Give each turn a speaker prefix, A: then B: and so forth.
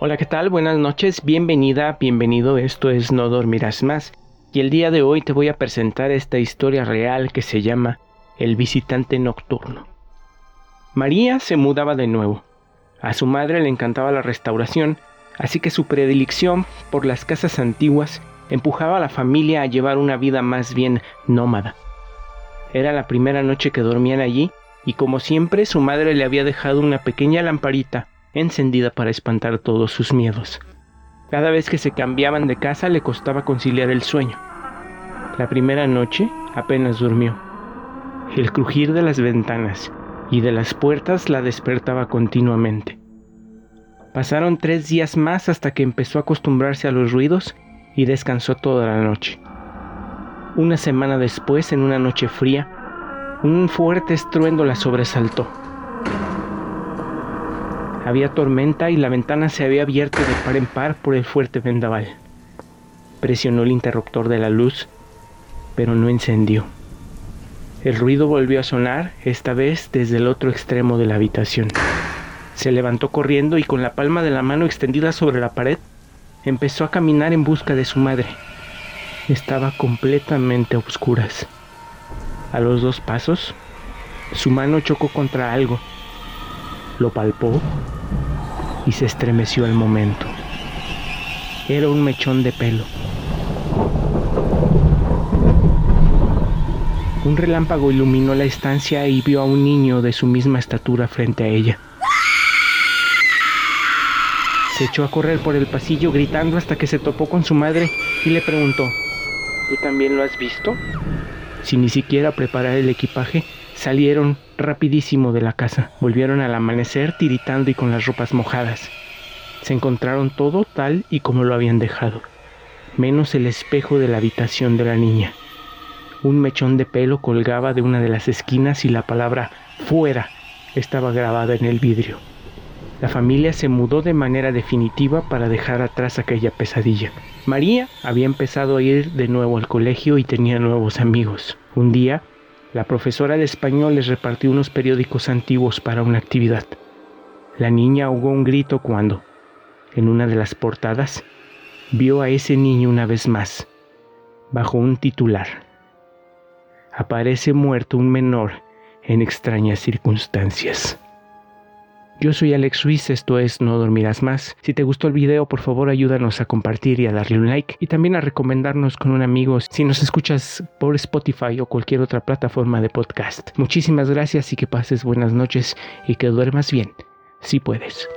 A: Hola, ¿qué tal? Buenas noches, bienvenida, bienvenido, esto es No Dormirás Más. Y el día de hoy te voy a presentar esta historia real que se llama El visitante nocturno. María se mudaba de nuevo. A su madre le encantaba la restauración, así que su predilección por las casas antiguas empujaba a la familia a llevar una vida más bien nómada. Era la primera noche que dormían allí y como siempre su madre le había dejado una pequeña lamparita encendida para espantar todos sus miedos. Cada vez que se cambiaban de casa le costaba conciliar el sueño. La primera noche apenas durmió. El crujir de las ventanas y de las puertas la despertaba continuamente. Pasaron tres días más hasta que empezó a acostumbrarse a los ruidos y descansó toda la noche. Una semana después, en una noche fría, un fuerte estruendo la sobresaltó. Había tormenta y la ventana se había abierto de par en par por el fuerte vendaval. Presionó el interruptor de la luz, pero no encendió. El ruido volvió a sonar, esta vez desde el otro extremo de la habitación. Se levantó corriendo y con la palma de la mano extendida sobre la pared, empezó a caminar en busca de su madre. Estaba completamente a oscuras. A los dos pasos, su mano chocó contra algo. Lo palpó y se estremeció al momento. Era un mechón de pelo. Un relámpago iluminó la estancia y vio a un niño de su misma estatura frente a ella. Se echó a correr por el pasillo gritando hasta que se topó con su madre y le preguntó, ¿Tú también lo has visto? Sin ni siquiera preparar el equipaje, Salieron rapidísimo de la casa. Volvieron al amanecer tiritando y con las ropas mojadas. Se encontraron todo tal y como lo habían dejado, menos el espejo de la habitación de la niña. Un mechón de pelo colgaba de una de las esquinas y la palabra fuera estaba grabada en el vidrio. La familia se mudó de manera definitiva para dejar atrás aquella pesadilla. María había empezado a ir de nuevo al colegio y tenía nuevos amigos. Un día la profesora de español les repartió unos periódicos antiguos para una actividad. La niña ahogó un grito cuando, en una de las portadas, vio a ese niño una vez más, bajo un titular. Aparece muerto un menor en extrañas circunstancias. Yo soy Alex Ruiz, esto es No Dormirás Más. Si te gustó el video, por favor ayúdanos a compartir y a darle un like y también a recomendarnos con un amigo si nos escuchas por Spotify o cualquier otra plataforma de podcast. Muchísimas gracias y que pases buenas noches y que duermas bien, si puedes.